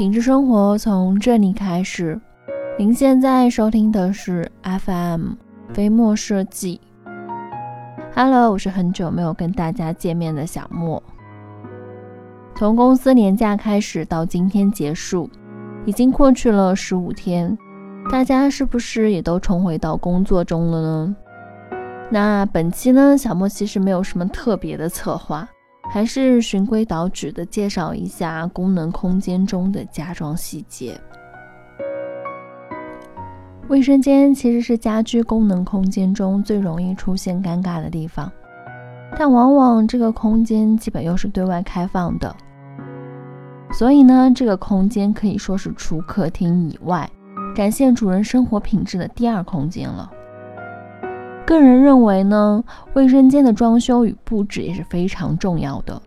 品质生活从这里开始。您现在收听的是 FM 飞墨设计。Hello，我是很久没有跟大家见面的小莫。从公司年假开始到今天结束，已经过去了十五天，大家是不是也都重回到工作中了呢？那本期呢，小莫其实没有什么特别的策划，还是循规蹈矩的介绍一下功能空间中的家装细节。卫生间其实是家居功能空间中最容易出现尴尬的地方，但往往这个空间基本又是对外开放的，所以呢，这个空间可以说是除客厅以外，展现主人生活品质的第二空间了。个人认为呢，卫生间的装修与布置也是非常重要的，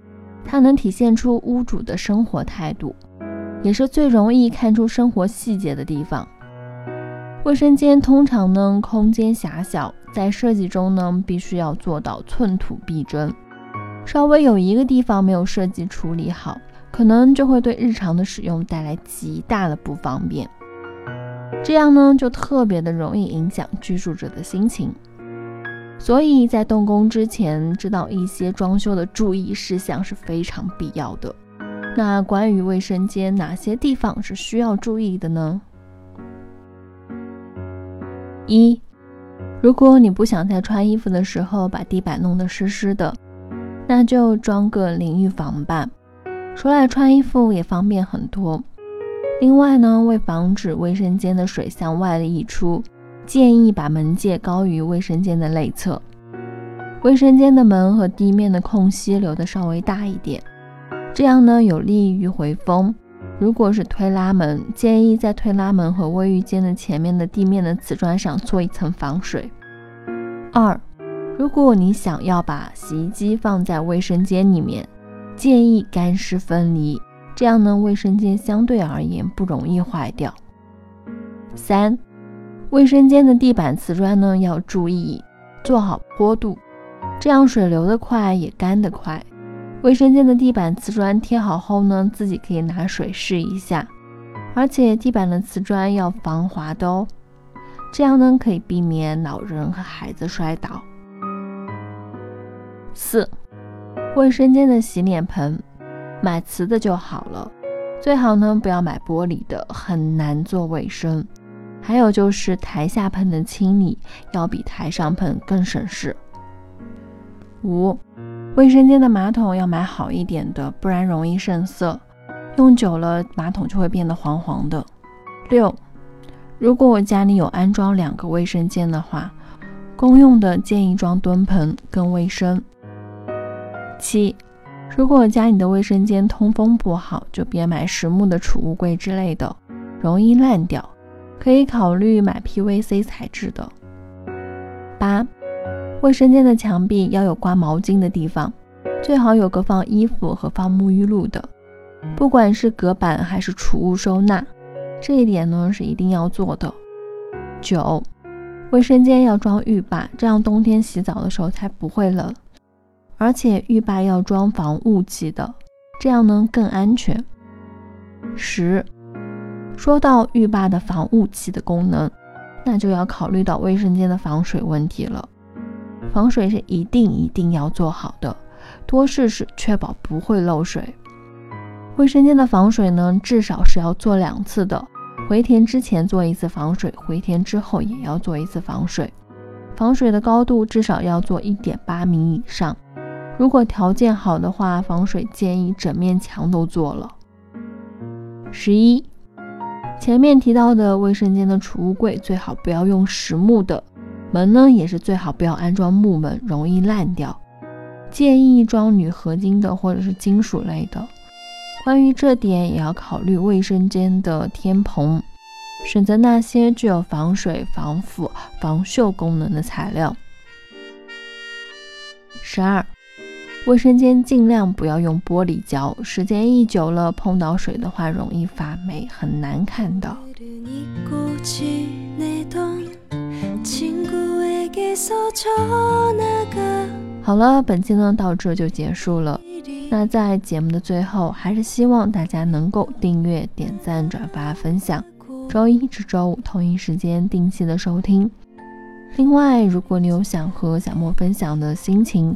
它能体现出屋主的生活态度，也是最容易看出生活细节的地方。卫生间通常呢空间狭小，在设计中呢必须要做到寸土必争，稍微有一个地方没有设计处理好，可能就会对日常的使用带来极大的不方便，这样呢就特别的容易影响居住者的心情。所以在动工之前，知道一些装修的注意事项是非常必要的。那关于卫生间哪些地方是需要注意的呢？一，如果你不想在穿衣服的时候把地板弄得湿湿的，那就装个淋浴房吧，出来穿衣服也方便很多。另外呢，为防止卫生间的水向外溢出。建议把门界高于卫生间的内侧，卫生间的门和地面的空隙留得稍微大一点，这样呢有利于回风。如果是推拉门，建议在推拉门和卫浴间的前面的地面的瓷砖上做一层防水。二，如果你想要把洗衣机放在卫生间里面，建议干湿分离，这样呢卫生间相对而言不容易坏掉。三。卫生间的地板瓷砖呢，要注意做好坡度，这样水流得快也干得快。卫生间的地板瓷砖贴好后呢，自己可以拿水试一下，而且地板的瓷砖要防滑的哦，这样呢可以避免老人和孩子摔倒。四，卫生间的洗脸盆买瓷的就好了，最好呢不要买玻璃的，很难做卫生。还有就是台下盆的清理要比台上盆更省事。五，卫生间的马桶要买好一点的，不然容易渗色，用久了马桶就会变得黄黄的。六，如果我家里有安装两个卫生间的话，公用的建议装蹲盆更卫生。七，如果家里的卫生间通风不好，就别买实木的储物柜之类的，容易烂掉。可以考虑买 PVC 材质的。八，卫生间的墙壁要有挂毛巾的地方，最好有个放衣服和放沐浴露的，不管是隔板还是储物收纳，这一点呢是一定要做的。九，卫生间要装浴霸，这样冬天洗澡的时候才不会冷，而且浴霸要装防雾剂的，这样呢更安全。十。说到浴霸的防雾气的功能，那就要考虑到卫生间的防水问题了。防水是一定一定要做好的，多试试，确保不会漏水。卫生间的防水呢，至少是要做两次的，回填之前做一次防水，回填之后也要做一次防水。防水的高度至少要做一点八米以上，如果条件好的话，防水建议整面墙都做了。十一。前面提到的卫生间的储物柜最好不要用实木的，门呢也是最好不要安装木门，容易烂掉。建议装铝合金的或者是金属类的。关于这点也要考虑卫生间的天棚，选择那些具有防水、防腐、防锈功能的材料。十二。卫生间尽量不要用玻璃胶，时间一久了，碰到水的话容易发霉，很难看到。好了，本期呢到这就结束了。那在节目的最后，还是希望大家能够订阅、点赞、转发、分享。周一至周五同一时间定期的收听。另外，如果你有想和小莫分享的心情，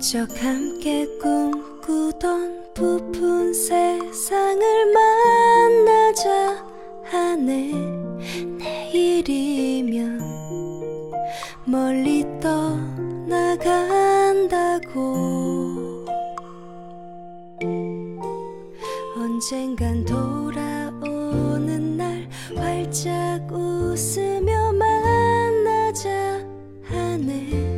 적 함께 꿈꾸던 부푼 세상을 만나자 하네. 내일이면 멀리 떠나간다고. 언젠간 돌아오는 날 활짝 웃으며 만나자 하네